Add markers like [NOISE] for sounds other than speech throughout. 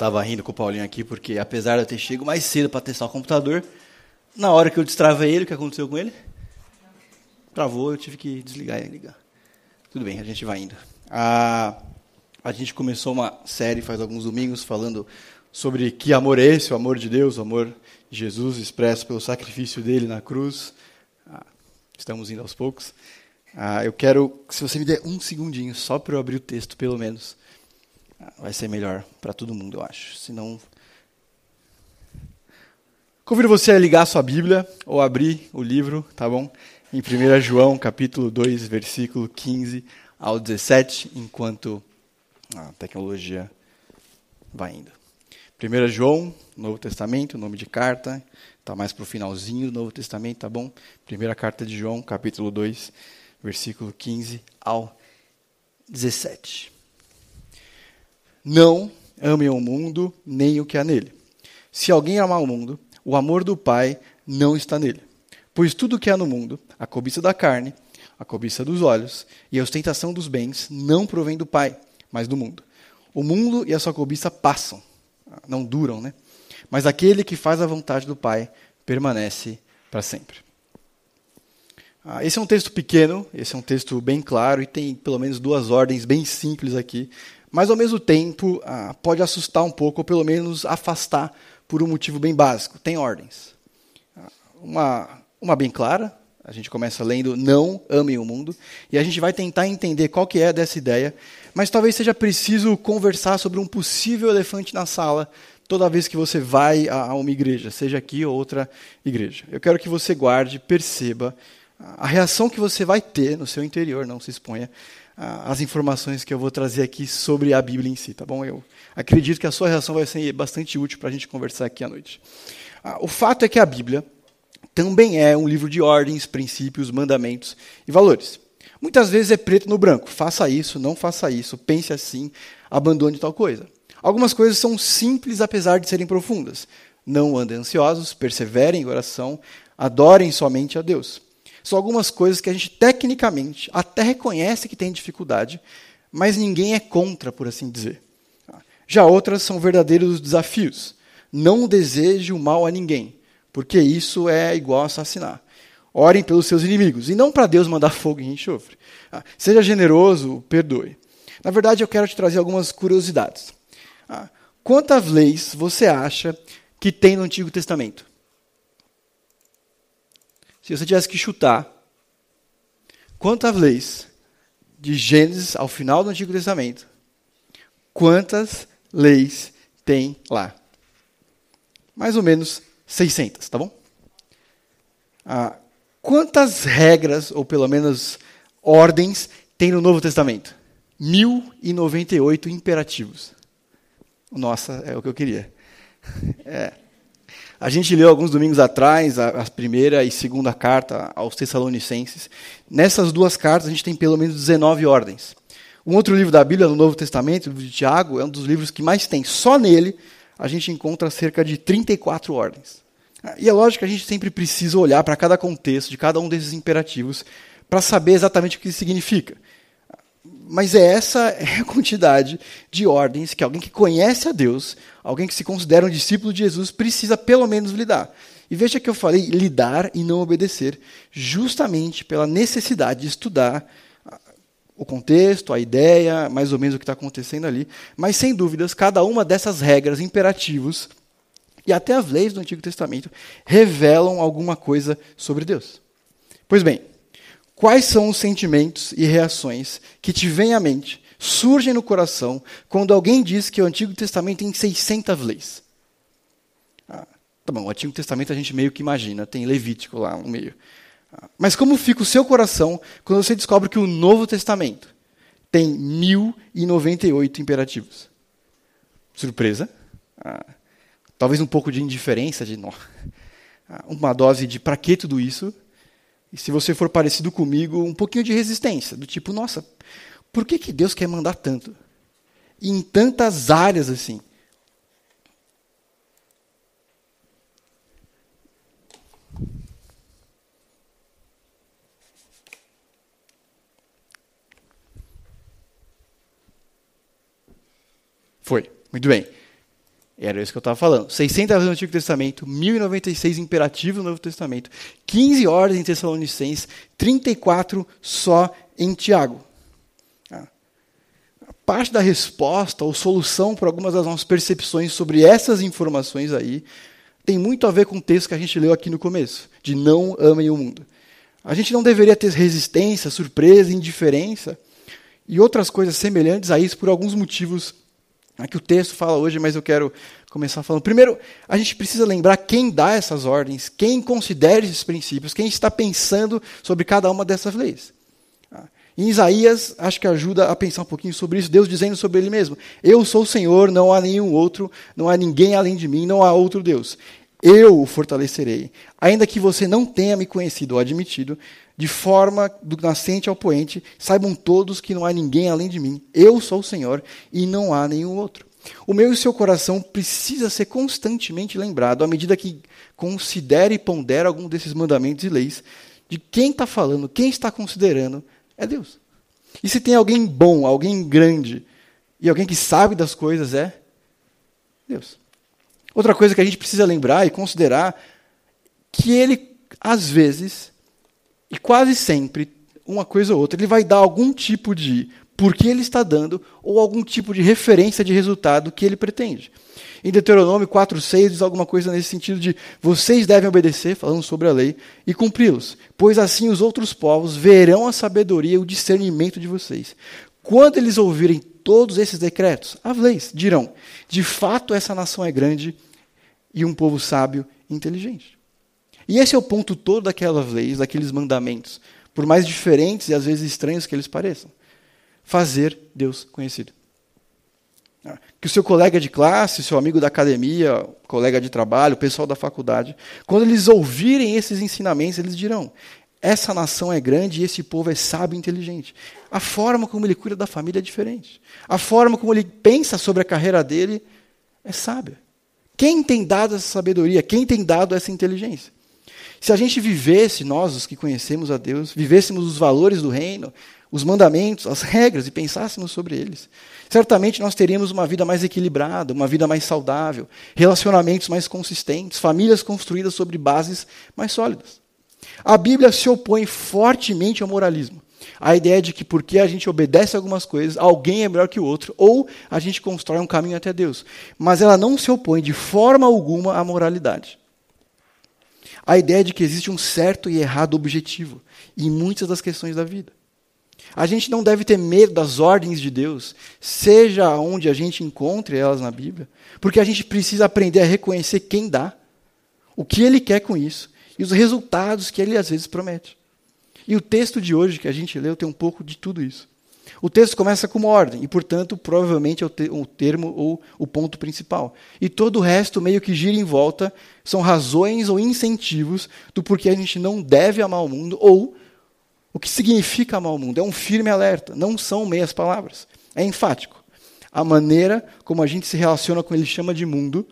estava rindo com o Paulinho aqui, porque apesar de eu ter chego mais cedo para testar o computador, na hora que eu destravei ele, o que aconteceu com ele? Travou, eu tive que desligar e ligar. Tudo bem, a gente vai indo. A, a gente começou uma série faz alguns domingos falando sobre que amor é esse, o amor de Deus, o amor de Jesus expresso pelo sacrifício dele na cruz. Ah, estamos indo aos poucos. Ah, eu quero, se você me der um segundinho, só para eu abrir o texto, pelo menos, vai ser melhor para todo mundo, eu acho. Senão. Convido você a ligar a sua Bíblia ou abrir o livro, tá bom? Em 1 João, capítulo 2, versículo 15 ao 17, enquanto a tecnologia vai indo. 1 João, Novo Testamento, nome de carta, está mais para o finalzinho do Novo Testamento, tá bom? Primeira carta de João, capítulo 2, versículo 15 ao 17. Não amem o mundo, nem o que há nele. Se alguém amar o mundo, o amor do Pai não está nele. Pois tudo o que há no mundo, a cobiça da carne, a cobiça dos olhos e a ostentação dos bens, não provém do Pai, mas do mundo. O mundo e a sua cobiça passam, não duram, né? Mas aquele que faz a vontade do Pai permanece para sempre. Ah, esse é um texto pequeno, esse é um texto bem claro e tem pelo menos duas ordens bem simples aqui, mas ao mesmo tempo ah, pode assustar um pouco, ou pelo menos afastar por um motivo bem básico. Tem ordens. Ah, uma, uma bem clara, a gente começa lendo Não amem o mundo, e a gente vai tentar entender qual que é dessa ideia, mas talvez seja preciso conversar sobre um possível elefante na sala toda vez que você vai a uma igreja, seja aqui ou outra igreja. Eu quero que você guarde, perceba a reação que você vai ter no seu interior, não se exponha às informações que eu vou trazer aqui sobre a Bíblia em si, tá bom? Eu acredito que a sua reação vai ser bastante útil para a gente conversar aqui à noite. Ah, o fato é que a Bíblia também é um livro de ordens, princípios, mandamentos e valores. Muitas vezes é preto no branco. Faça isso, não faça isso, pense assim, abandone tal coisa. Algumas coisas são simples apesar de serem profundas. Não andem ansiosos, perseverem em oração, adorem somente a Deus. São algumas coisas que a gente tecnicamente até reconhece que tem dificuldade, mas ninguém é contra, por assim dizer. Já outras são verdadeiros desafios. Não deseje o mal a ninguém, porque isso é igual a assassinar. Orem pelos seus inimigos, e não para Deus mandar fogo e enxofre. Ah, seja generoso, perdoe. Na verdade, eu quero te trazer algumas curiosidades. Ah, quantas leis você acha que tem no Antigo Testamento? Se você tivesse que chutar, quantas leis de Gênesis ao final do Antigo Testamento, quantas leis tem lá? Mais ou menos 600, tá bom? Ah, quantas regras, ou pelo menos ordens, tem no Novo Testamento? 1098 imperativos. Nossa, é o que eu queria. [LAUGHS] É. A gente leu alguns domingos atrás a, a, primeira e segunda carta aos Tessalonicenses. Nessas duas cartas a gente tem pelo menos 19 ordens. Um outro livro da Bíblia, no Novo Testamento, o livro de Tiago, é um dos livros que mais tem. Só nele a gente encontra cerca de 34 ordens. E é lógico que a gente sempre precisa olhar para cada contexto de cada um desses imperativos para saber exatamente o que significa. Mas é essa [LAUGHS] é a quantidade de ordens que alguém que conhece a Deus, alguém que se considera um discípulo de Jesus, precisa pelo menos lidar. E veja que eu falei lidar e não obedecer, justamente pela necessidade de estudar o contexto, a ideia, mais ou menos o que está acontecendo ali. Mas, sem dúvidas, cada uma dessas regras, imperativos, e até as leis do Antigo Testamento, revelam alguma coisa sobre Deus. Pois bem, quais são os sentimentos e reações que te vêm à mente, surgem no coração, quando alguém diz que o Antigo Testamento tem 600 leis? Ah, tá bom, o Antigo Testamento a gente meio que imagina, tem Levítico lá no meio. Mas como fica o seu coração quando você descobre que o Novo Testamento tem 1098 imperativos? Surpresa? Ah, talvez um pouco de indiferença, de ah, uma dose de para que tudo isso? E se você for parecido comigo, um pouquinho de resistência, do tipo, nossa, por que, que Deus quer mandar tanto? E em tantas áreas assim. Foi. Muito bem. Era isso que eu estava falando. 600 leis no Antigo Testamento, 1096 imperativos no Novo Testamento, 15 ordens em Tessalonicenses, 34 só em Tiago. Ah. Parte da resposta ou solução para algumas das nossas percepções sobre essas informações aí tem muito a ver com o texto que a gente leu aqui no começo, de não amem o mundo. A gente não deveria ter resistência, surpresa, indiferença e outras coisas semelhantes a isso por alguns motivos é que o texto fala hoje, mas eu quero começar falando. Primeiro, a gente precisa lembrar quem dá essas ordens, quem considera esses princípios, quem está pensando sobre cada uma dessas leis. Ah, em Isaías, acho que ajuda a pensar um pouquinho sobre isso, Deus dizendo sobre ele mesmo: Eu sou o Senhor, não há nenhum outro, não há ninguém além de mim, não há outro Deus. Eu o fortalecerei, ainda que você não tenha me conhecido ou admitido, de forma do nascente ao poente, saibam todos que não há ninguém além de mim. Eu sou o Senhor e não há nenhum outro. O meu e o seu coração precisa ser constantemente lembrado, à medida que considera e pondera algum desses mandamentos e leis, de quem está falando, quem está considerando, é Deus. E se tem alguém bom, alguém grande, e alguém que sabe das coisas, é Deus. Outra coisa que a gente precisa lembrar e considerar, que ele, às vezes, e quase sempre, uma coisa ou outra, ele vai dar algum tipo de por que ele está dando ou algum tipo de referência de resultado que ele pretende. Em Deuteronômio 4,6 diz alguma coisa nesse sentido de vocês devem obedecer, falando sobre a lei, e cumpri-los, pois assim os outros povos verão a sabedoria e o discernimento de vocês. Quando eles ouvirem todos esses decretos, as leis, dirão: de fato essa nação é grande e um povo sábio e inteligente. E esse é o ponto todo daquelas leis, daqueles mandamentos, por mais diferentes e às vezes estranhos que eles pareçam. Fazer Deus conhecido. Ah, que o seu colega de classe, seu amigo da academia, colega de trabalho, o pessoal da faculdade, quando eles ouvirem esses ensinamentos, eles dirão: essa nação é grande e esse povo é sábio e inteligente. A forma como ele cuida da família é diferente. A forma como ele pensa sobre a carreira dele é sábia. Quem tem dado essa sabedoria? Quem tem dado essa inteligência? Se a gente vivesse, nós, os que conhecemos a Deus, vivêssemos os valores do reino, os mandamentos, as regras e pensássemos sobre eles, certamente nós teríamos uma vida mais equilibrada, uma vida mais saudável, relacionamentos mais consistentes, famílias construídas sobre bases mais sólidas. A Bíblia se opõe fortemente ao moralismo. A ideia de que porque a gente obedece algumas coisas, alguém é melhor que o outro, ou a gente constrói um caminho até Deus. Mas ela não se opõe de forma alguma à moralidade a ideia de que existe um certo e errado objetivo em muitas das questões da vida. A gente não deve ter medo das ordens de Deus, seja onde a gente encontre elas na Bíblia, porque a gente precisa aprender a reconhecer quem dá, o que ele quer com isso e os resultados que ele às vezes promete. E o texto de hoje que a gente leu tem um pouco de tudo isso. O texto começa com uma ordem, e, portanto, provavelmente é o, te o termo ou o ponto principal. E todo o resto meio que gira em volta, são razões ou incentivos do porquê a gente não deve amar o mundo, ou o que significa amar o mundo. É um firme alerta, não são meias palavras. É enfático. A maneira como a gente se relaciona com ele chama de mundo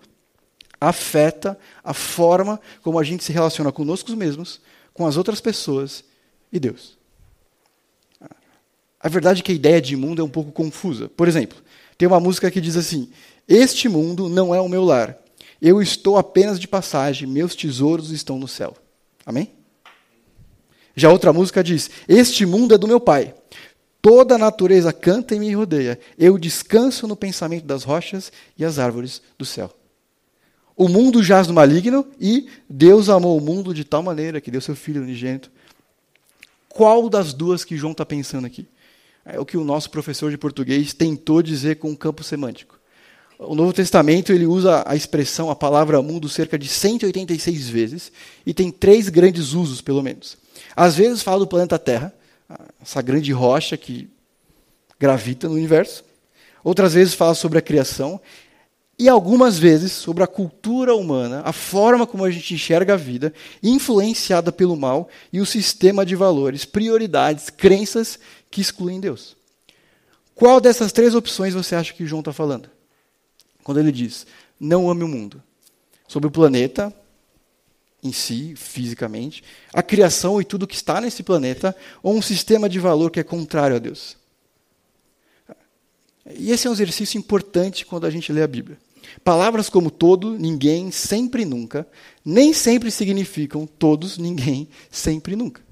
afeta a forma como a gente se relaciona conosco mesmos, com as outras pessoas e Deus. A verdade é que a ideia de mundo é um pouco confusa. Por exemplo, tem uma música que diz assim: Este mundo não é o meu lar. Eu estou apenas de passagem, meus tesouros estão no céu. Amém? Já outra música diz: Este mundo é do meu pai. Toda a natureza canta e me rodeia. Eu descanso no pensamento das rochas e as árvores do céu. O mundo jaz no maligno e Deus amou o mundo de tal maneira que deu seu Filho unigênito. Qual das duas que João está pensando aqui? É o que o nosso professor de português tentou dizer com o campo semântico. O Novo Testamento ele usa a expressão, a palavra mundo, cerca de 186 vezes e tem três grandes usos, pelo menos. Às vezes fala do planeta Terra, essa grande rocha que gravita no universo. Outras vezes fala sobre a criação. E algumas vezes sobre a cultura humana, a forma como a gente enxerga a vida, influenciada pelo mal e o sistema de valores, prioridades, crenças que excluem Deus. Qual dessas três opções você acha que João está falando? Quando ele diz, não ame o mundo. Sobre o planeta em si, fisicamente, a criação e tudo que está nesse planeta, ou um sistema de valor que é contrário a Deus. E esse é um exercício importante quando a gente lê a Bíblia. Palavras como todo, ninguém, sempre, nunca, nem sempre significam todos, ninguém, sempre, nunca.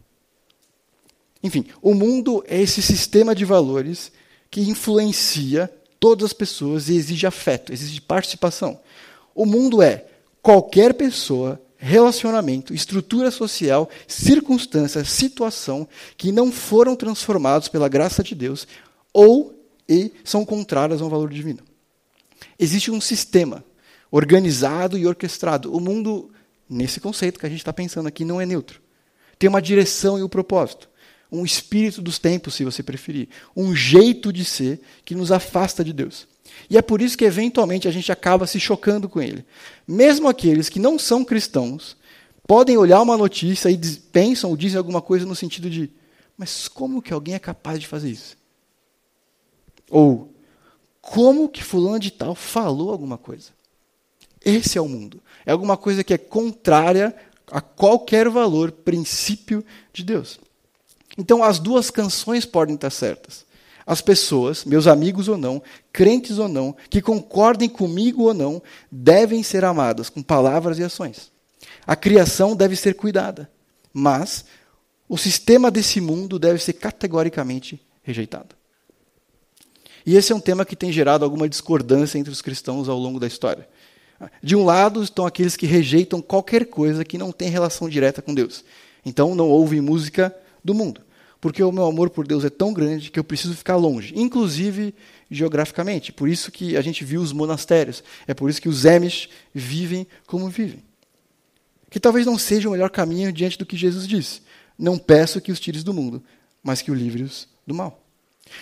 Enfim, o mundo é esse sistema de valores que influencia todas as pessoas e exige afeto, exige participação. O mundo é qualquer pessoa, relacionamento, estrutura social, circunstância, situação que não foram transformados pela graça de Deus ou e são contrárias ao valor divino. Existe um sistema organizado e orquestrado. O mundo, nesse conceito que a gente está pensando aqui, não é neutro. Tem uma direção e um propósito. Um espírito dos tempos, se você preferir. Um jeito de ser que nos afasta de Deus. E é por isso que, eventualmente, a gente acaba se chocando com ele. Mesmo aqueles que não são cristãos podem olhar uma notícia e pensam ou dizem alguma coisa no sentido de: mas como que alguém é capaz de fazer isso? Ou como que fulano de tal falou alguma coisa? Esse é o mundo. É alguma coisa que é contrária a qualquer valor, princípio de Deus. Então as duas canções podem estar certas. As pessoas, meus amigos ou não, crentes ou não, que concordem comigo ou não, devem ser amadas com palavras e ações. A criação deve ser cuidada, mas o sistema desse mundo deve ser categoricamente rejeitado. E esse é um tema que tem gerado alguma discordância entre os cristãos ao longo da história. De um lado estão aqueles que rejeitam qualquer coisa que não tem relação direta com Deus. Então não ouvem música do mundo. Porque o meu amor por Deus é tão grande que eu preciso ficar longe, inclusive geograficamente. Por isso que a gente viu os monastérios. É por isso que os Amish vivem como vivem. Que talvez não seja o melhor caminho diante do que Jesus disse. Não peço que os tires do mundo, mas que o livre-os do mal.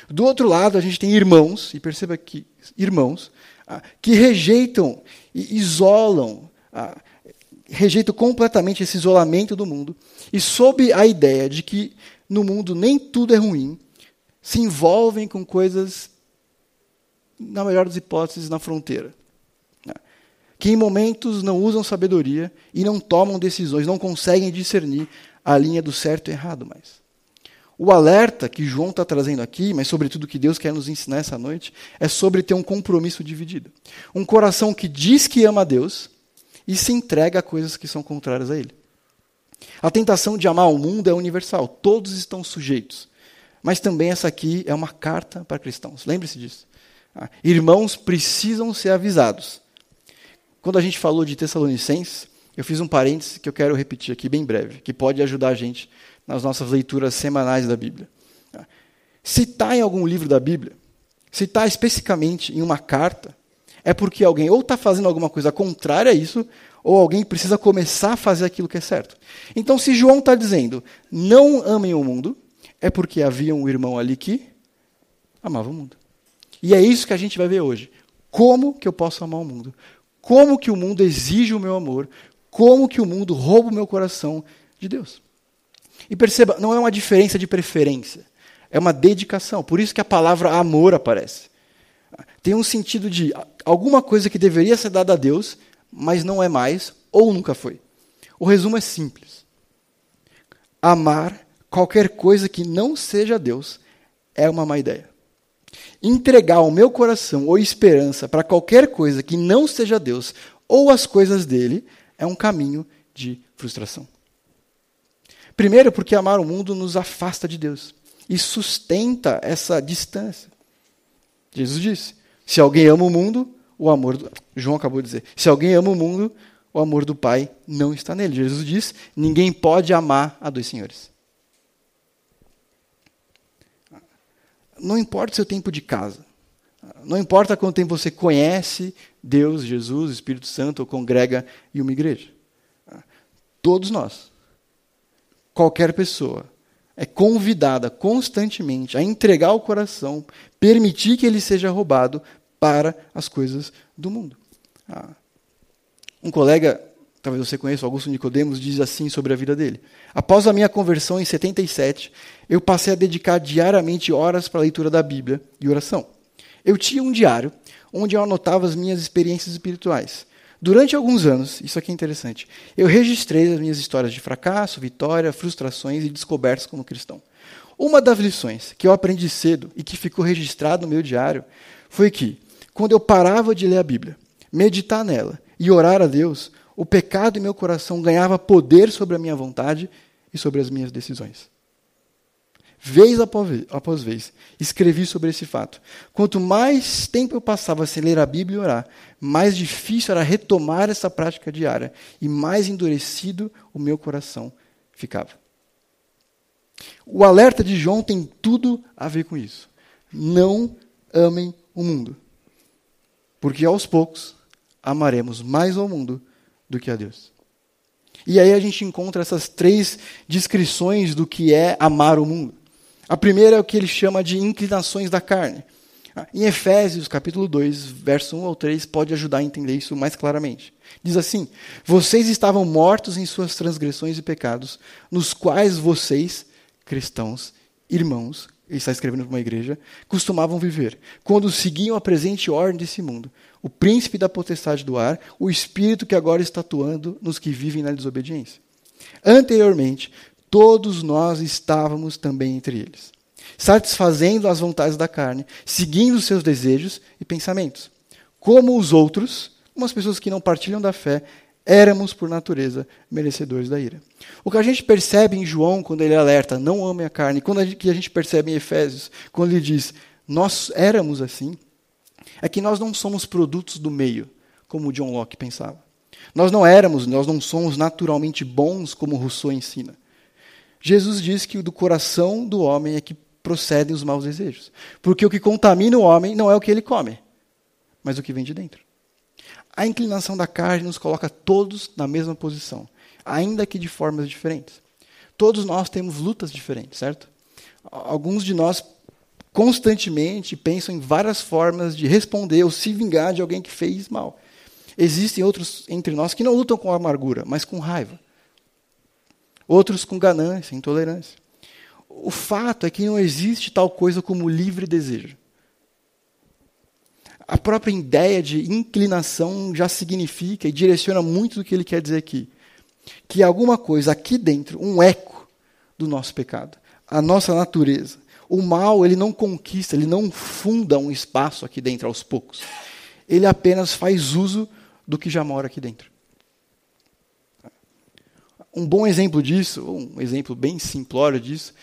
Do outro lado, a gente tem irmãos, e perceba que irmãos, ah, que rejeitam e isolam, ah, rejeitam completamente esse isolamento do mundo, e sob a ideia de que no mundo nem tudo é ruim, se envolvem com coisas, na melhor das hipóteses, na fronteira. Ah, que em momentos não usam sabedoria e não tomam decisões, não conseguem discernir a linha do certo e errado mais. O alerta que João está trazendo aqui, mas sobretudo que Deus quer nos ensinar essa noite, é sobre ter um compromisso dividido. Um coração que diz que ama a Deus e se entrega a coisas que são contrárias a Ele. A tentação de amar o mundo é universal, todos estão sujeitos. Mas também essa aqui é uma carta para cristãos. Lembre-se disso. Ah, irmãos precisam ser avisados. Quando a gente falou de Tessalonicenses, eu fiz um parêntese que eu quero repetir aqui bem breve, que pode ajudar a gente nas nossas leituras semanais da Bíblia. Se está em algum livro da Bíblia, se está especificamente em uma carta, é porque alguém ou está fazendo alguma coisa contrária a isso, ou alguém precisa começar a fazer aquilo que é certo. Então, se João está dizendo, não amem o mundo, é porque havia um irmão ali que amava o mundo. E é isso que a gente vai ver hoje. Como que eu posso amar o mundo? Como que o mundo exige o meu amor? Como que o mundo rouba o meu coração de Deus? E perceba, não é uma diferença de preferência, é uma dedicação. Por isso que a palavra amor aparece. Tem um sentido de alguma coisa que deveria ser dada a Deus, mas não é mais ou nunca foi. O resumo é simples. Amar qualquer coisa que não seja Deus é uma má ideia. Entregar o meu coração ou esperança para qualquer coisa que não seja Deus ou as coisas dele é um caminho de frustração. Primeiro, porque amar o mundo nos afasta de Deus e sustenta essa distância. Jesus disse: se alguém ama o mundo, o amor do... João acabou de dizer: se alguém ama o mundo, o amor do Pai não está nele. Jesus diz: ninguém pode amar a dois senhores. Não importa o seu tempo de casa. Não importa quanto tempo você conhece Deus, Jesus, Espírito Santo ou congrega em uma igreja. Todos nós qualquer pessoa é convidada constantemente a entregar o coração, permitir que ele seja roubado para as coisas do mundo. Ah. Um colega, talvez você conheça, Augusto Nicodemos, diz assim sobre a vida dele. Após a minha conversão em 77, eu passei a dedicar diariamente horas para a leitura da Bíblia e oração. Eu tinha um diário onde eu anotava as minhas experiências espirituais. Durante alguns anos, isso aqui é interessante, eu registrei as minhas histórias de fracasso, vitória, frustrações e descobertas como cristão. Uma das lições que eu aprendi cedo e que ficou registrado no meu diário foi que, quando eu parava de ler a Bíblia, meditar nela e orar a Deus, o pecado em meu coração ganhava poder sobre a minha vontade e sobre as minhas decisões. Vez após vez, escrevi sobre esse fato. Quanto mais tempo eu passava sem ler a Bíblia e orar, mais difícil era retomar essa prática diária e mais endurecido o meu coração ficava. O alerta de João tem tudo a ver com isso. Não amem o mundo, porque aos poucos amaremos mais ao mundo do que a Deus. E aí a gente encontra essas três descrições do que é amar o mundo. A primeira é o que ele chama de inclinações da carne. Em Efésios, capítulo 2, verso 1 ao 3, pode ajudar a entender isso mais claramente. Diz assim: Vocês estavam mortos em suas transgressões e pecados, nos quais vocês, cristãos, irmãos, ele está escrevendo para uma igreja, costumavam viver, quando seguiam a presente ordem desse mundo, o príncipe da potestade do ar, o espírito que agora está atuando nos que vivem na desobediência. Anteriormente, todos nós estávamos também entre eles, satisfazendo as vontades da carne, seguindo seus desejos e pensamentos. Como os outros, umas pessoas que não partilham da fé, éramos, por natureza, merecedores da ira. O que a gente percebe em João, quando ele alerta, não ame a carne, quando a gente, que a gente percebe em Efésios, quando ele diz, nós éramos assim, é que nós não somos produtos do meio, como John Locke pensava. Nós não éramos, nós não somos naturalmente bons, como Rousseau ensina. Jesus diz que do coração do homem é que procedem os maus desejos. Porque o que contamina o homem não é o que ele come, mas o que vem de dentro. A inclinação da carne nos coloca todos na mesma posição, ainda que de formas diferentes. Todos nós temos lutas diferentes, certo? Alguns de nós constantemente pensam em várias formas de responder ou se vingar de alguém que fez mal. Existem outros entre nós que não lutam com amargura, mas com raiva. Outros com ganância, intolerância. O fato é que não existe tal coisa como livre desejo. A própria ideia de inclinação já significa e direciona muito do que ele quer dizer aqui. Que alguma coisa aqui dentro, um eco do nosso pecado, a nossa natureza, o mal, ele não conquista, ele não funda um espaço aqui dentro aos poucos. Ele apenas faz uso do que já mora aqui dentro. Um bom exemplo disso, um exemplo bem simplório disso,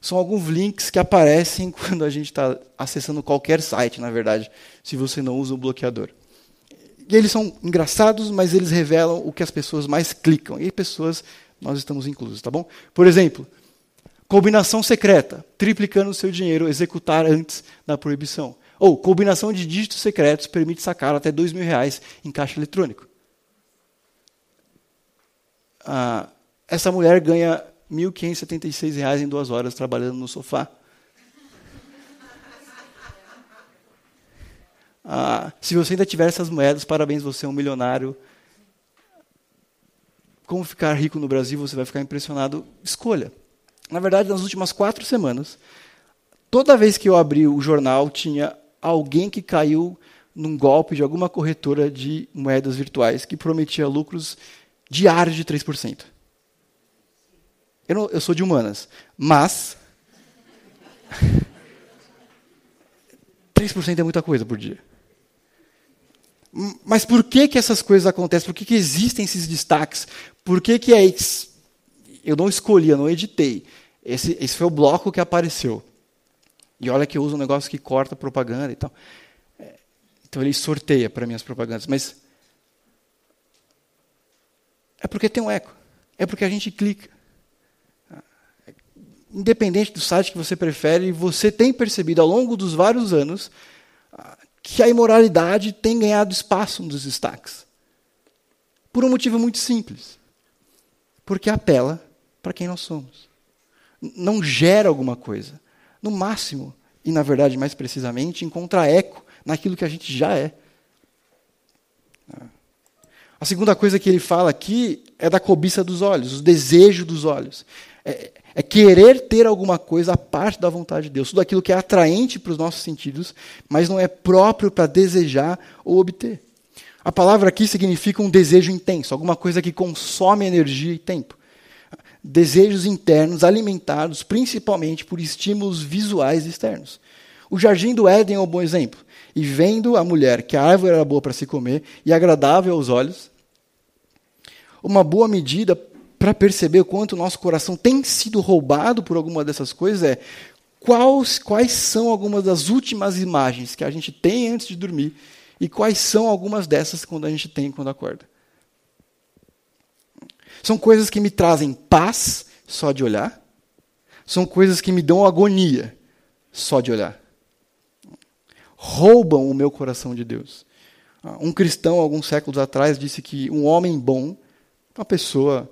são alguns links que aparecem [LAUGHS] quando a gente está acessando qualquer site, na verdade, se você não usa o bloqueador. E eles são engraçados, mas eles revelam o que as pessoas mais clicam. E pessoas, nós estamos inclusos, tá bom? Por exemplo, Combinação secreta, triplicando o seu dinheiro, executar antes da proibição. Ou combinação de dígitos secretos permite sacar até dois mil reais em caixa eletrônico. Ah, essa mulher ganha R$ 1.576 em duas horas trabalhando no sofá. Ah, se você ainda tiver essas moedas, parabéns, você é um milionário. Como ficar rico no Brasil, você vai ficar impressionado. Escolha. Na verdade, nas últimas quatro semanas, toda vez que eu abri o jornal, tinha alguém que caiu num golpe de alguma corretora de moedas virtuais que prometia lucros diários de 3%. Eu, não, eu sou de humanas, mas [LAUGHS] 3% é muita coisa por dia. Mas por que, que essas coisas acontecem? Por que, que existem esses destaques? Por que, que é eu não escolhi, eu não editei. Esse, esse foi o bloco que apareceu. E olha que eu uso um negócio que corta propaganda e tal. É, então ele sorteia para minhas propagandas. Mas é porque tem um eco. É porque a gente clica. Independente do site que você prefere, você tem percebido ao longo dos vários anos ah, que a imoralidade tem ganhado espaço nos destaques. Por um motivo muito simples. Porque apela para quem nós somos. Não gera alguma coisa. No máximo, e na verdade mais precisamente, encontra eco naquilo que a gente já é. A segunda coisa que ele fala aqui é da cobiça dos olhos, o desejo dos olhos. É, é, querer ter alguma coisa a parte da vontade de Deus, tudo aquilo que é atraente para os nossos sentidos, mas não é próprio para desejar ou obter. A palavra aqui significa um desejo intenso, alguma coisa que consome energia e tempo desejos internos alimentados principalmente por estímulos visuais externos. O jardim do Éden é um bom exemplo. E vendo a mulher que a árvore era boa para se comer e agradável aos olhos, uma boa medida para perceber o quanto o nosso coração tem sido roubado por alguma dessas coisas é quais, quais são algumas das últimas imagens que a gente tem antes de dormir e quais são algumas dessas quando a gente tem quando acorda. São coisas que me trazem paz só de olhar, são coisas que me dão agonia só de olhar. Roubam o meu coração de Deus. Um cristão, alguns séculos atrás, disse que um homem bom, uma pessoa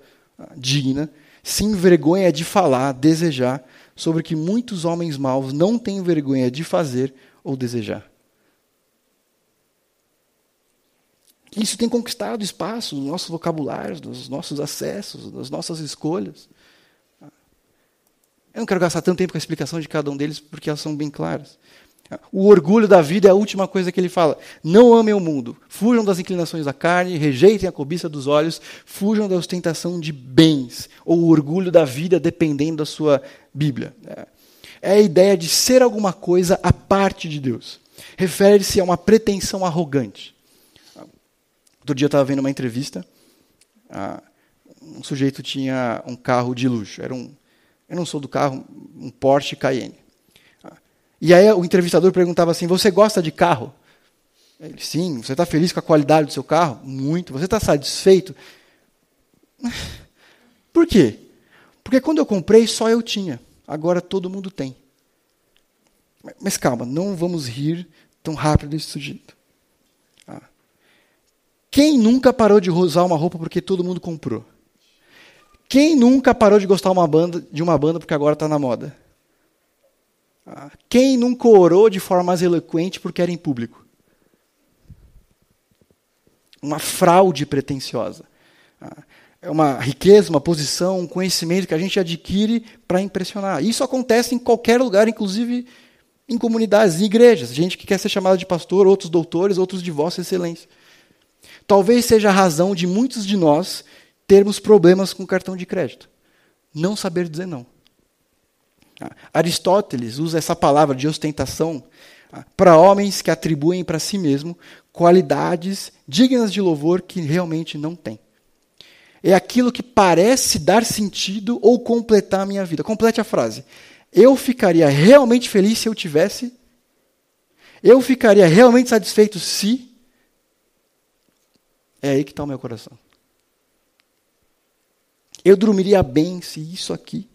digna, se envergonha de falar, desejar, sobre o que muitos homens maus não têm vergonha de fazer ou desejar. Isso tem conquistado espaço nos nossos vocabulários, nos nossos acessos, nas nossas escolhas. Eu não quero gastar tanto tempo com a explicação de cada um deles, porque elas são bem claras. O orgulho da vida é a última coisa que ele fala. Não amem o mundo. Fujam das inclinações da carne, rejeitem a cobiça dos olhos, fujam da ostentação de bens, ou o orgulho da vida, dependendo da sua Bíblia. É a ideia de ser alguma coisa à parte de Deus. Refere-se a uma pretensão arrogante. Outro dia eu estava vendo uma entrevista. Um sujeito tinha um carro de luxo. Era um, eu não sou do carro, um Porsche Cayenne. E aí o entrevistador perguntava assim: Você gosta de carro? Ele, sim. Você está feliz com a qualidade do seu carro? Muito. Você está satisfeito? [SIGHS] Por quê? Porque quando eu comprei, só eu tinha. Agora todo mundo tem. Mas calma, não vamos rir tão rápido desse sujeito. Ah. Quem nunca parou de usar uma roupa porque todo mundo comprou? Quem nunca parou de gostar uma banda, de uma banda porque agora está na moda? Quem nunca orou de forma mais eloquente porque era em público? Uma fraude pretensiosa. É uma riqueza, uma posição, um conhecimento que a gente adquire para impressionar. Isso acontece em qualquer lugar, inclusive em comunidades, em igrejas. Gente que quer ser chamada de pastor, outros doutores, outros de vossa excelência. Talvez seja a razão de muitos de nós termos problemas com cartão de crédito. Não saber dizer não. Aristóteles usa essa palavra de ostentação ah, para homens que atribuem para si mesmo qualidades dignas de louvor que realmente não têm. É aquilo que parece dar sentido ou completar a minha vida. Complete a frase. Eu ficaria realmente feliz se eu tivesse. Eu ficaria realmente satisfeito se. É aí que está o meu coração. Eu dormiria bem se isso aqui.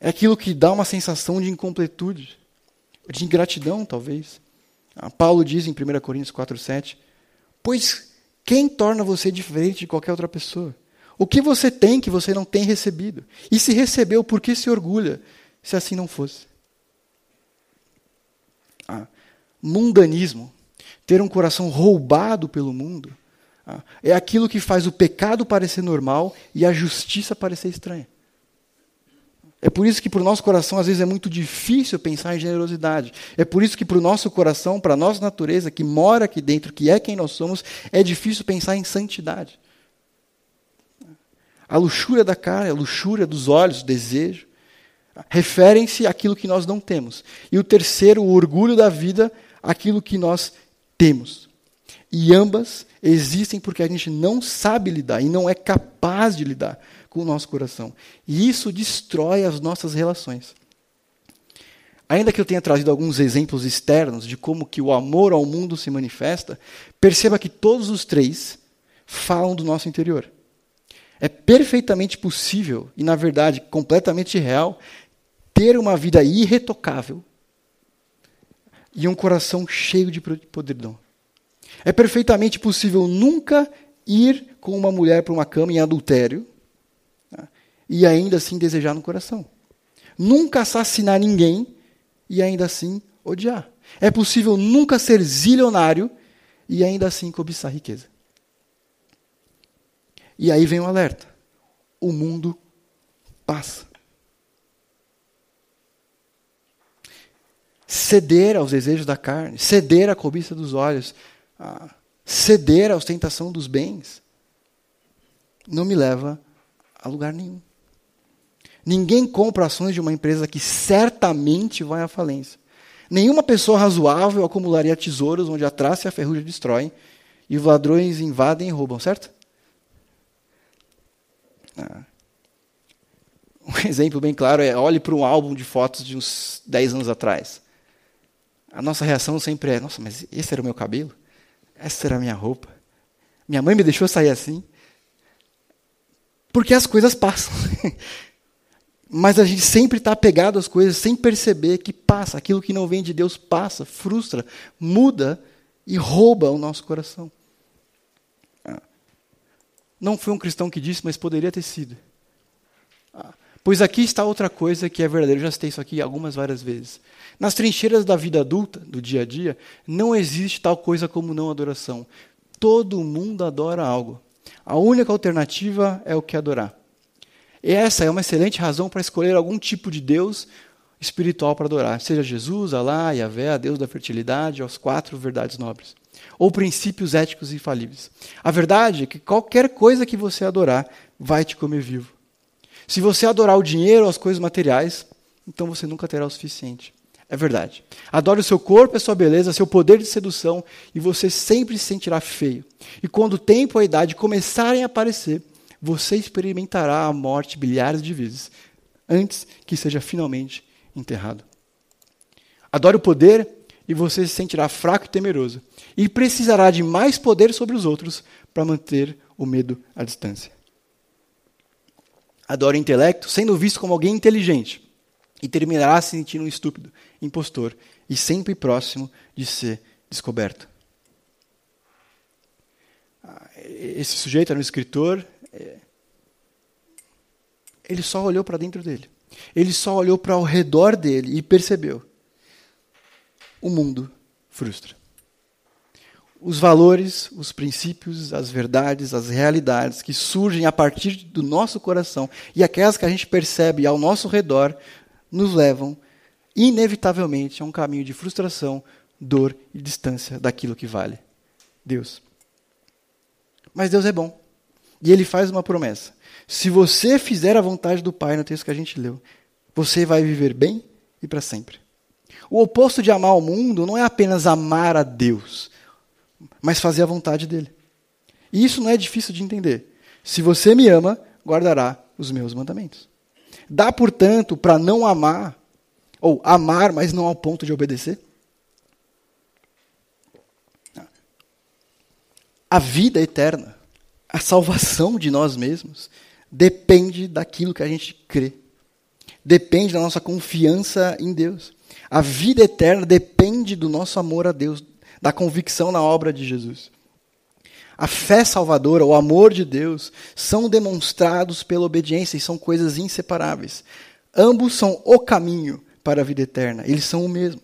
É aquilo que dá uma sensação de incompletude, de ingratidão, talvez. Ah, Paulo diz em 1 Coríntios 4,7: Pois quem torna você diferente de qualquer outra pessoa? O que você tem que você não tem recebido? E se recebeu, por que se orgulha, se assim não fosse? Ah, mundanismo, ter um coração roubado pelo mundo, ah, é aquilo que faz o pecado parecer normal e a justiça parecer estranha. É por isso que para o nosso coração, às vezes, é muito difícil pensar em generosidade. É por isso que para o nosso coração, para a nossa natureza, que mora aqui dentro, que é quem nós somos, é difícil pensar em santidade. A luxúria da carne, a luxúria dos olhos, o desejo, referem-se àquilo que nós não temos. E o terceiro, o orgulho da vida, aquilo que nós temos. E ambas existem porque a gente não sabe lidar e não é capaz de lidar com o nosso coração. E isso destrói as nossas relações. Ainda que eu tenha trazido alguns exemplos externos de como que o amor ao mundo se manifesta, perceba que todos os três falam do nosso interior. É perfeitamente possível e, na verdade, completamente real ter uma vida irretocável e um coração cheio de podridão. É perfeitamente possível nunca ir com uma mulher para uma cama em adultério e ainda assim desejar no coração. Nunca assassinar ninguém e ainda assim odiar. É possível nunca ser zilionário e ainda assim cobiçar riqueza. E aí vem o alerta: o mundo passa. Ceder aos desejos da carne, ceder à cobiça dos olhos, ceder à ostentação dos bens, não me leva a lugar nenhum. Ninguém compra ações de uma empresa que certamente vai à falência. Nenhuma pessoa razoável acumularia tesouros onde a traça e a ferrugem destroem e os ladrões invadem e roubam, certo? Ah. Um [LAUGHS] exemplo bem claro é olhe para um álbum de fotos de uns 10 anos atrás. A nossa reação sempre é: nossa, mas esse era o meu cabelo? Essa era a minha roupa? Minha mãe me deixou sair assim? Porque as coisas passam. [LAUGHS] Mas a gente sempre está apegado às coisas sem perceber que passa. Aquilo que não vem de Deus passa, frustra, muda e rouba o nosso coração. Ah. Não foi um cristão que disse, mas poderia ter sido. Ah. Pois aqui está outra coisa que é verdadeira. Eu já citei isso aqui algumas várias vezes. Nas trincheiras da vida adulta, do dia a dia, não existe tal coisa como não adoração. Todo mundo adora algo. A única alternativa é o que adorar. Essa é uma excelente razão para escolher algum tipo de Deus espiritual para adorar, seja Jesus, Alá, Yahvé, a Deus da fertilidade, as quatro verdades nobres, ou princípios éticos infalíveis. A verdade é que qualquer coisa que você adorar vai te comer vivo. Se você adorar o dinheiro ou as coisas materiais, então você nunca terá o suficiente. É verdade. Adore o seu corpo, a sua beleza, seu poder de sedução, e você sempre se sentirá feio. E quando o tempo e a idade começarem a aparecer, você experimentará a morte bilhares de vezes, antes que seja finalmente enterrado. Adore o poder, e você se sentirá fraco e temeroso, e precisará de mais poder sobre os outros para manter o medo à distância. Adore o intelecto, sendo visto como alguém inteligente e terminará se sentindo um estúpido, impostor e sempre próximo de ser descoberto. Ah, esse sujeito era um escritor. É, ele só olhou para dentro dele. Ele só olhou para ao redor dele e percebeu: o mundo frustra. Os valores, os princípios, as verdades, as realidades que surgem a partir do nosso coração e aquelas que a gente percebe ao nosso redor nos levam, inevitavelmente, a um caminho de frustração, dor e distância daquilo que vale. Deus. Mas Deus é bom. E ele faz uma promessa. Se você fizer a vontade do Pai, no texto que a gente leu, você vai viver bem e para sempre. O oposto de amar o mundo não é apenas amar a Deus, mas fazer a vontade dele. E isso não é difícil de entender. Se você me ama, guardará os meus mandamentos. Dá, portanto, para não amar, ou amar, mas não ao ponto de obedecer? A vida eterna, a salvação de nós mesmos, depende daquilo que a gente crê. Depende da nossa confiança em Deus. A vida eterna depende do nosso amor a Deus, da convicção na obra de Jesus. A fé salvadora, o amor de Deus, são demonstrados pela obediência e são coisas inseparáveis. Ambos são o caminho para a vida eterna, eles são o mesmo.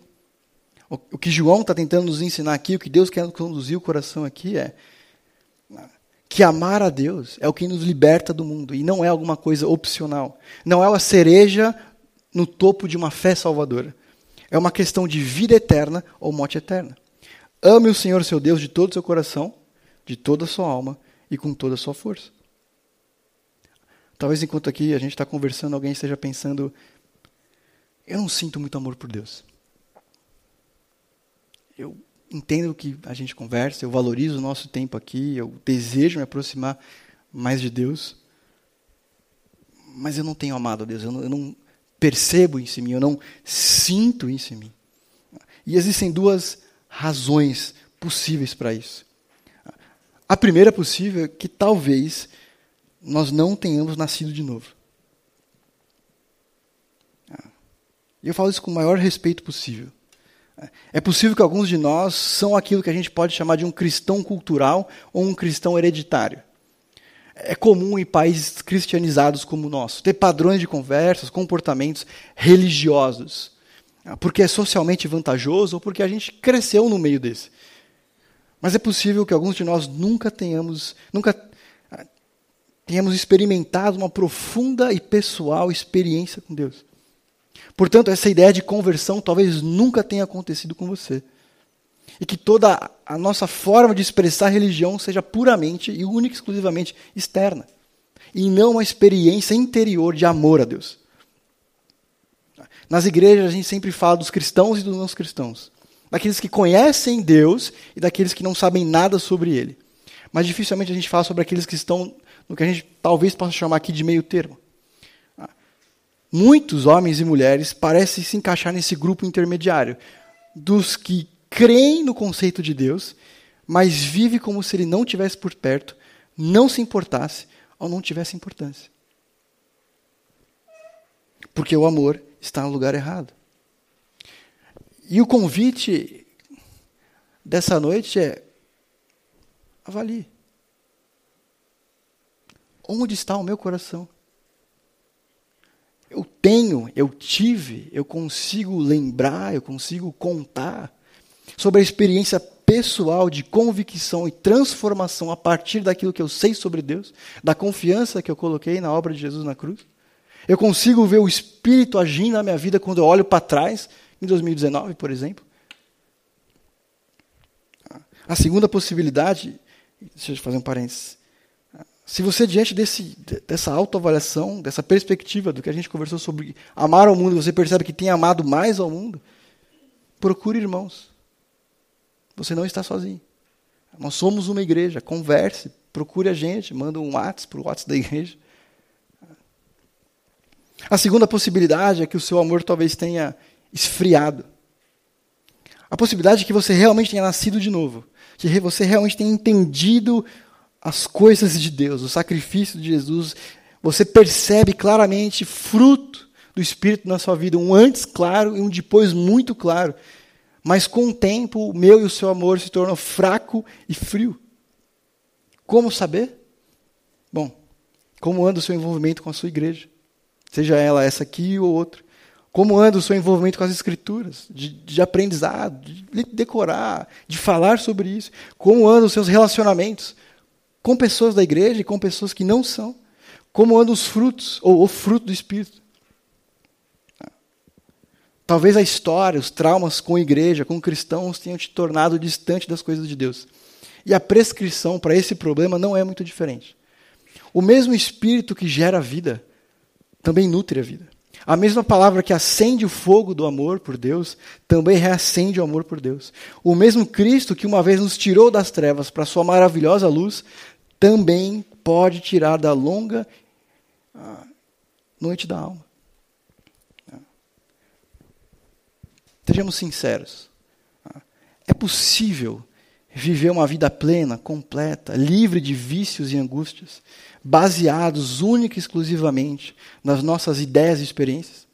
O que João está tentando nos ensinar aqui, o que Deus quer conduzir o coração aqui é que amar a Deus é o que nos liberta do mundo e não é alguma coisa opcional. Não é uma cereja no topo de uma fé salvadora. É uma questão de vida eterna ou morte eterna. Ame o Senhor seu Deus de todo o seu coração, de toda a sua alma e com toda a sua força. Talvez enquanto aqui a gente está conversando, alguém esteja pensando: eu não sinto muito amor por Deus. Eu entendo que a gente conversa, eu valorizo o nosso tempo aqui, eu desejo me aproximar mais de Deus, mas eu não tenho amado a Deus, eu não, eu não percebo isso em mim, eu não sinto isso em mim. E existem duas razões possíveis para isso. A primeira possível é que talvez nós não tenhamos nascido de novo. E eu falo isso com o maior respeito possível. É possível que alguns de nós são aquilo que a gente pode chamar de um cristão cultural ou um cristão hereditário. É comum em países cristianizados como o nosso ter padrões de conversas, comportamentos religiosos, porque é socialmente vantajoso ou porque a gente cresceu no meio desse. Mas é possível que alguns de nós nunca tenhamos, nunca ah, tenhamos experimentado uma profunda e pessoal experiência com Deus. Portanto, essa ideia de conversão talvez nunca tenha acontecido com você. E que toda a nossa forma de expressar religião seja puramente e única e exclusivamente externa. E não uma experiência interior de amor a Deus. Nas igrejas a gente sempre fala dos cristãos e dos não cristãos. Daqueles que conhecem Deus e daqueles que não sabem nada sobre Ele. Mas dificilmente a gente fala sobre aqueles que estão no que a gente talvez possa chamar aqui de meio termo. Muitos homens e mulheres parecem se encaixar nesse grupo intermediário, dos que creem no conceito de Deus, mas vivem como se ele não tivesse por perto, não se importasse ou não tivesse importância. Porque o amor está no lugar errado. E o convite dessa noite é: avalie. Onde está o meu coração? Eu tenho, eu tive, eu consigo lembrar, eu consigo contar sobre a experiência pessoal de convicção e transformação a partir daquilo que eu sei sobre Deus, da confiança que eu coloquei na obra de Jesus na cruz. Eu consigo ver o Espírito agindo na minha vida quando eu olho para trás, em 2019, por exemplo. A segunda possibilidade, deixa eu fazer um parênteses. Se você, diante desse, dessa autoavaliação, dessa perspectiva do que a gente conversou sobre amar ao mundo, você percebe que tem amado mais ao mundo, procure irmãos. Você não está sozinho. Nós somos uma igreja. Converse, procure a gente, manda um WhatsApp para o WhatsApp da igreja. A segunda possibilidade é que o seu amor talvez tenha esfriado. A possibilidade é que você realmente tenha nascido de novo. Que você realmente tenha entendido as coisas de Deus, o sacrifício de Jesus. Você percebe claramente fruto do Espírito na sua vida, um antes claro e um depois muito claro. Mas com o tempo, o meu e o seu amor se tornam fraco e frio. Como saber? Bom, como anda o seu envolvimento com a sua igreja? Seja ela essa aqui ou outra. Como anda o seu envolvimento com as escrituras? De, de aprendizado, de decorar, de falar sobre isso. Como andam os seus relacionamentos com pessoas da igreja e com pessoas que não são? Como andam os frutos, ou o fruto do Espírito? Talvez a história, os traumas com a igreja, com cristãos, tenham te tornado distante das coisas de Deus. E a prescrição para esse problema não é muito diferente. O mesmo espírito que gera a vida também nutre a vida. A mesma palavra que acende o fogo do amor por Deus também reacende o amor por Deus. O mesmo Cristo que uma vez nos tirou das trevas para sua maravilhosa luz também pode tirar da longa ah, noite da alma. Sejamos sinceros. É possível viver uma vida plena, completa, livre de vícios e angústias, baseados única e exclusivamente nas nossas ideias e experiências?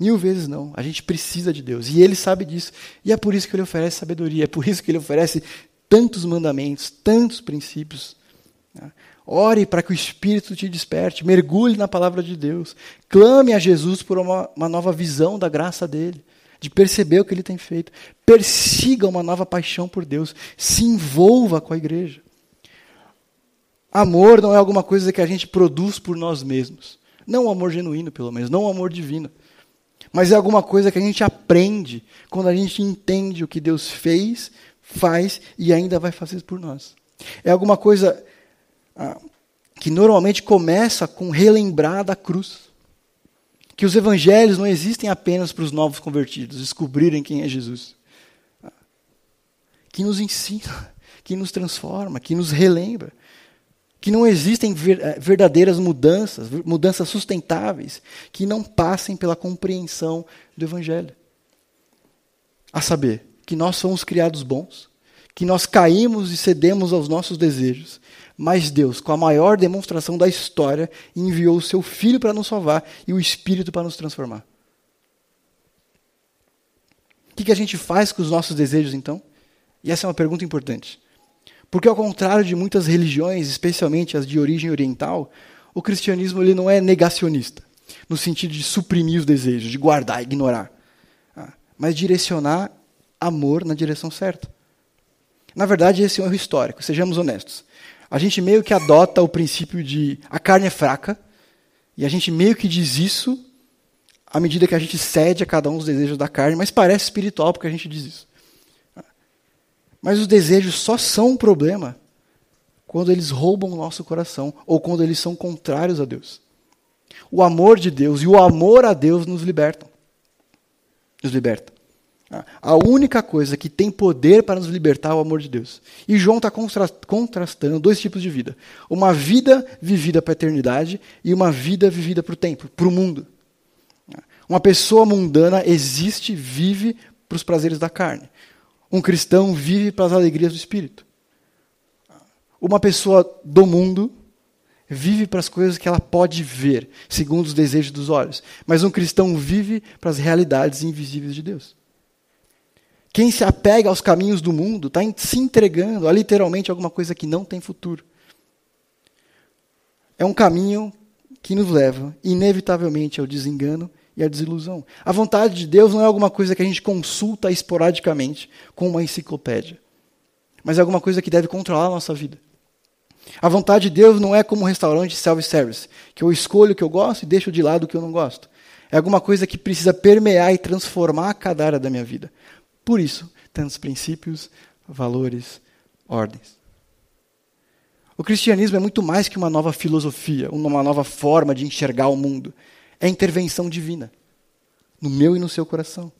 Mil vezes não. A gente precisa de Deus. E Ele sabe disso. E é por isso que Ele oferece sabedoria. É por isso que Ele oferece tantos mandamentos, tantos princípios. Ore para que o Espírito te desperte, mergulhe na palavra de Deus, clame a Jesus por uma, uma nova visão da graça dele, de perceber o que ele tem feito, persiga uma nova paixão por Deus, se envolva com a igreja. Amor não é alguma coisa que a gente produz por nós mesmos. Não o amor genuíno, pelo menos, não o amor divino. Mas é alguma coisa que a gente aprende quando a gente entende o que Deus fez, faz e ainda vai fazer por nós. É alguma coisa ah, que normalmente começa com relembrar da cruz. Que os evangelhos não existem apenas para os novos convertidos descobrirem quem é Jesus. Ah, que nos ensina, que nos transforma, que nos relembra. Que não existem eh, verdadeiras mudanças, mudanças sustentáveis, que não passem pela compreensão do Evangelho. A saber, que nós somos criados bons, que nós caímos e cedemos aos nossos desejos, mas Deus, com a maior demonstração da história, enviou o seu Filho para nos salvar e o Espírito para nos transformar. O que, que a gente faz com os nossos desejos, então? E essa é uma pergunta importante. Porque, ao contrário de muitas religiões, especialmente as de origem oriental, o cristianismo ele não é negacionista, no sentido de suprimir os desejos, de guardar, ignorar, ah, mas direcionar amor na direção certa. Na verdade, esse é um erro histórico, sejamos honestos a gente meio que adota o princípio de a carne é fraca, e a gente meio que diz isso à medida que a gente cede a cada um dos desejos da carne, mas parece espiritual porque a gente diz isso. Mas os desejos só são um problema quando eles roubam o nosso coração ou quando eles são contrários a Deus. O amor de Deus e o amor a Deus nos libertam. Nos liberta. A única coisa que tem poder para nos libertar é o amor de Deus. E João está contrastando dois tipos de vida: uma vida vivida para a eternidade e uma vida vivida para o tempo, para o mundo. Uma pessoa mundana existe, vive para os prazeres da carne. Um cristão vive para as alegrias do espírito. Uma pessoa do mundo vive para as coisas que ela pode ver, segundo os desejos dos olhos. Mas um cristão vive para as realidades invisíveis de Deus. Quem se apega aos caminhos do mundo está se entregando a literalmente alguma coisa que não tem futuro. É um caminho que nos leva, inevitavelmente, ao desengano e à desilusão. A vontade de Deus não é alguma coisa que a gente consulta esporadicamente com uma enciclopédia, mas é alguma coisa que deve controlar a nossa vida. A vontade de Deus não é como um restaurante self-service, que eu escolho o que eu gosto e deixo de lado o que eu não gosto. É alguma coisa que precisa permear e transformar cada área da minha vida. Por isso, tantos princípios, valores, ordens. O cristianismo é muito mais que uma nova filosofia, uma nova forma de enxergar o mundo. É intervenção divina, no meu e no seu coração.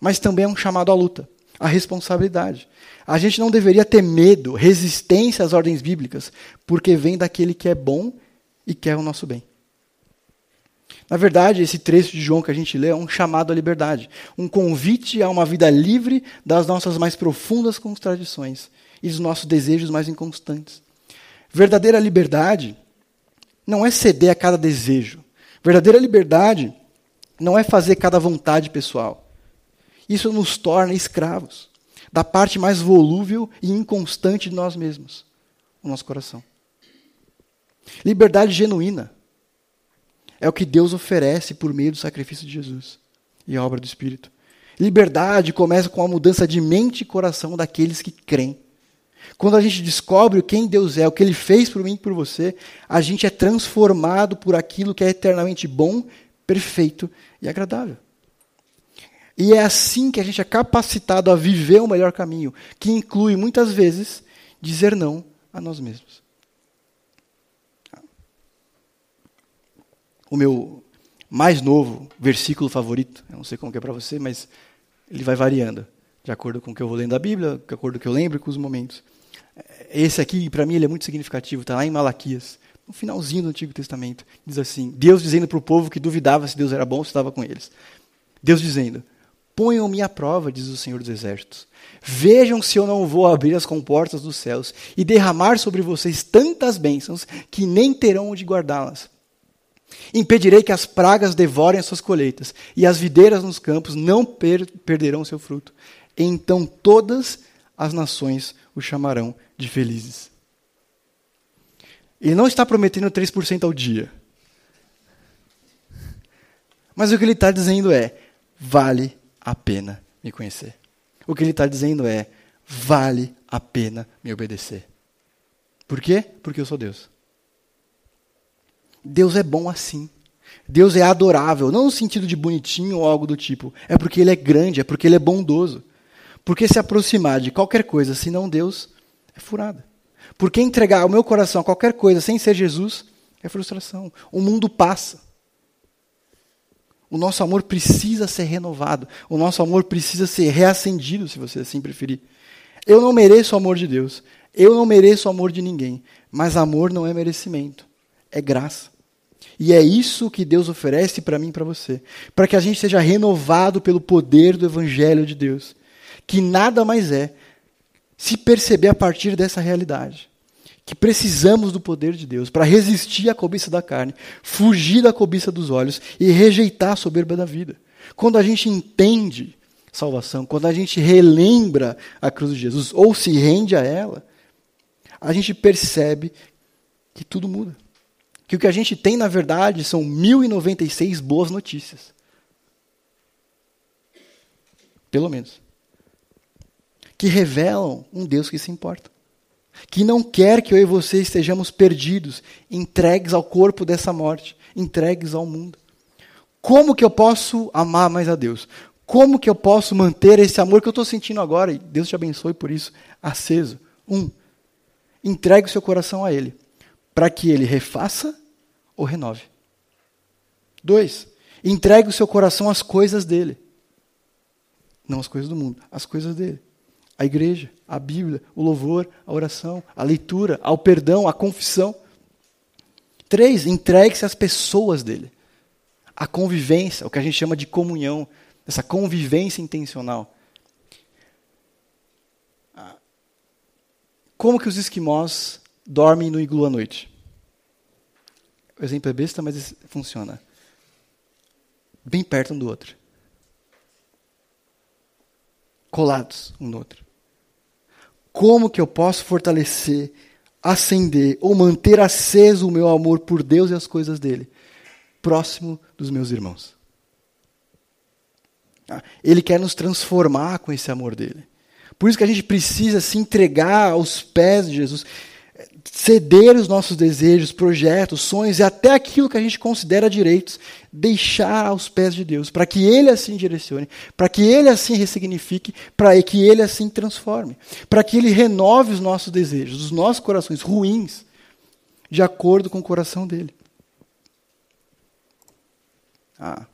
Mas também é um chamado à luta, à responsabilidade. A gente não deveria ter medo, resistência às ordens bíblicas, porque vem daquele que é bom e quer o nosso bem. Na verdade, esse trecho de João que a gente lê é um chamado à liberdade, um convite a uma vida livre das nossas mais profundas contradições e dos nossos desejos mais inconstantes. Verdadeira liberdade não é ceder a cada desejo. Verdadeira liberdade não é fazer cada vontade pessoal. Isso nos torna escravos da parte mais volúvel e inconstante de nós mesmos, o nosso coração. Liberdade genuína é o que Deus oferece por meio do sacrifício de Jesus e a obra do Espírito. Liberdade começa com a mudança de mente e coração daqueles que creem. Quando a gente descobre quem Deus é, o que Ele fez por mim e por você, a gente é transformado por aquilo que é eternamente bom, perfeito e agradável. E é assim que a gente é capacitado a viver o melhor caminho, que inclui muitas vezes dizer não a nós mesmos. o meu mais novo versículo favorito. Eu não sei como é para você, mas ele vai variando, de acordo com o que eu vou lendo da Bíblia, de acordo com o que eu lembro com os momentos. Esse aqui, para mim, ele é muito significativo. Está lá em Malaquias, no finalzinho do Antigo Testamento. Diz assim: Deus dizendo para o povo que duvidava se Deus era bom, se estava com eles. Deus dizendo: Ponham-me à prova, diz o Senhor dos Exércitos. Vejam se eu não vou abrir as comportas dos céus e derramar sobre vocês tantas bênçãos que nem terão onde guardá-las. Impedirei que as pragas devorem as suas colheitas, e as videiras nos campos não per perderão seu fruto. Então todas as nações o chamarão de felizes. Ele não está prometendo 3% ao dia. Mas o que ele está dizendo é: vale a pena me conhecer. O que ele está dizendo é: vale a pena me obedecer. Por quê? Porque eu sou Deus. Deus é bom assim. Deus é adorável, não no sentido de bonitinho ou algo do tipo. É porque ele é grande, é porque ele é bondoso. Porque se aproximar de qualquer coisa, senão Deus, é furada. Porque entregar o meu coração a qualquer coisa sem ser Jesus é frustração. O mundo passa. O nosso amor precisa ser renovado. O nosso amor precisa ser reacendido, se você assim preferir. Eu não mereço o amor de Deus. Eu não mereço o amor de ninguém. Mas amor não é merecimento. É graça. E é isso que Deus oferece para mim e para você. Para que a gente seja renovado pelo poder do Evangelho de Deus. Que nada mais é se perceber a partir dessa realidade. Que precisamos do poder de Deus para resistir à cobiça da carne, fugir da cobiça dos olhos e rejeitar a soberba da vida. Quando a gente entende salvação, quando a gente relembra a cruz de Jesus ou se rende a ela, a gente percebe que tudo muda que o que a gente tem, na verdade, são 1096 boas notícias. Pelo menos. Que revelam um Deus que se importa. Que não quer que eu e você estejamos perdidos, entregues ao corpo dessa morte, entregues ao mundo. Como que eu posso amar mais a Deus? Como que eu posso manter esse amor que eu estou sentindo agora, e Deus te abençoe por isso, aceso? Um, entregue o seu coração a Ele, para que Ele refaça ou renove. Dois, entregue o seu coração às coisas dele. Não às coisas do mundo, às coisas dele. A igreja, a Bíblia, o louvor, a oração, a leitura, ao perdão, a confissão. Três, entregue-se às pessoas dele. A convivência, o que a gente chama de comunhão, essa convivência intencional. Como que os esquimós dormem no iglu à noite? O exemplo é besta, mas funciona. Bem perto um do outro. Colados um no outro. Como que eu posso fortalecer, acender ou manter aceso o meu amor por Deus e as coisas dele? Próximo dos meus irmãos. Ah, ele quer nos transformar com esse amor dele. Por isso que a gente precisa se entregar aos pés de Jesus, ceder os nossos desejos, projetos, sonhos e até aquilo que a gente considera direitos, deixar aos pés de Deus, para que Ele assim direcione, para que Ele assim ressignifique, para que Ele assim transforme, para que Ele renove os nossos desejos, os nossos corações ruins, de acordo com o coração dele. Ah,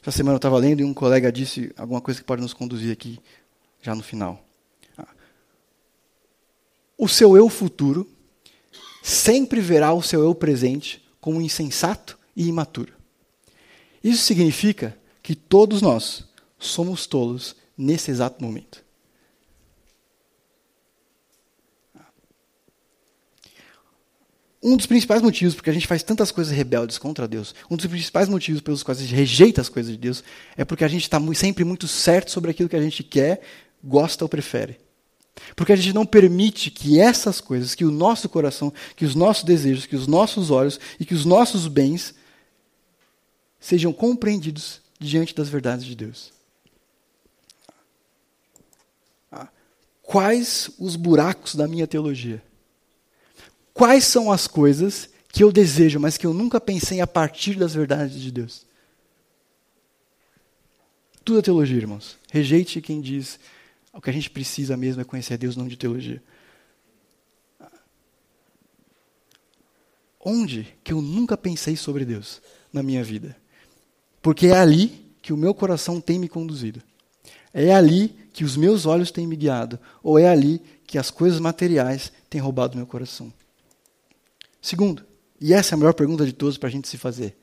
essa semana eu estava lendo e um colega disse alguma coisa que pode nos conduzir aqui, já no final o seu eu futuro sempre verá o seu eu presente como insensato e imaturo. Isso significa que todos nós somos tolos nesse exato momento. Um dos principais motivos porque a gente faz tantas coisas rebeldes contra Deus, um dos principais motivos pelos quais a gente rejeita as coisas de Deus, é porque a gente está sempre muito certo sobre aquilo que a gente quer, gosta ou prefere. Porque a gente não permite que essas coisas, que o nosso coração, que os nossos desejos, que os nossos olhos e que os nossos bens sejam compreendidos diante das verdades de Deus. Ah, quais os buracos da minha teologia? Quais são as coisas que eu desejo, mas que eu nunca pensei a partir das verdades de Deus? Tudo é teologia, irmãos. Rejeite quem diz o que a gente precisa mesmo é conhecer Deus, não de teologia. Onde que eu nunca pensei sobre Deus na minha vida? Porque é ali que o meu coração tem me conduzido. É ali que os meus olhos têm me guiado. Ou é ali que as coisas materiais têm roubado meu coração. Segundo, e essa é a melhor pergunta de todos para a gente se fazer: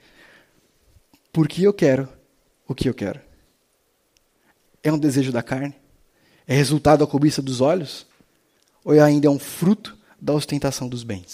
por que eu quero o que eu quero? É um desejo da carne? É resultado da cobiça dos olhos? Ou ainda é um fruto da ostentação dos bens?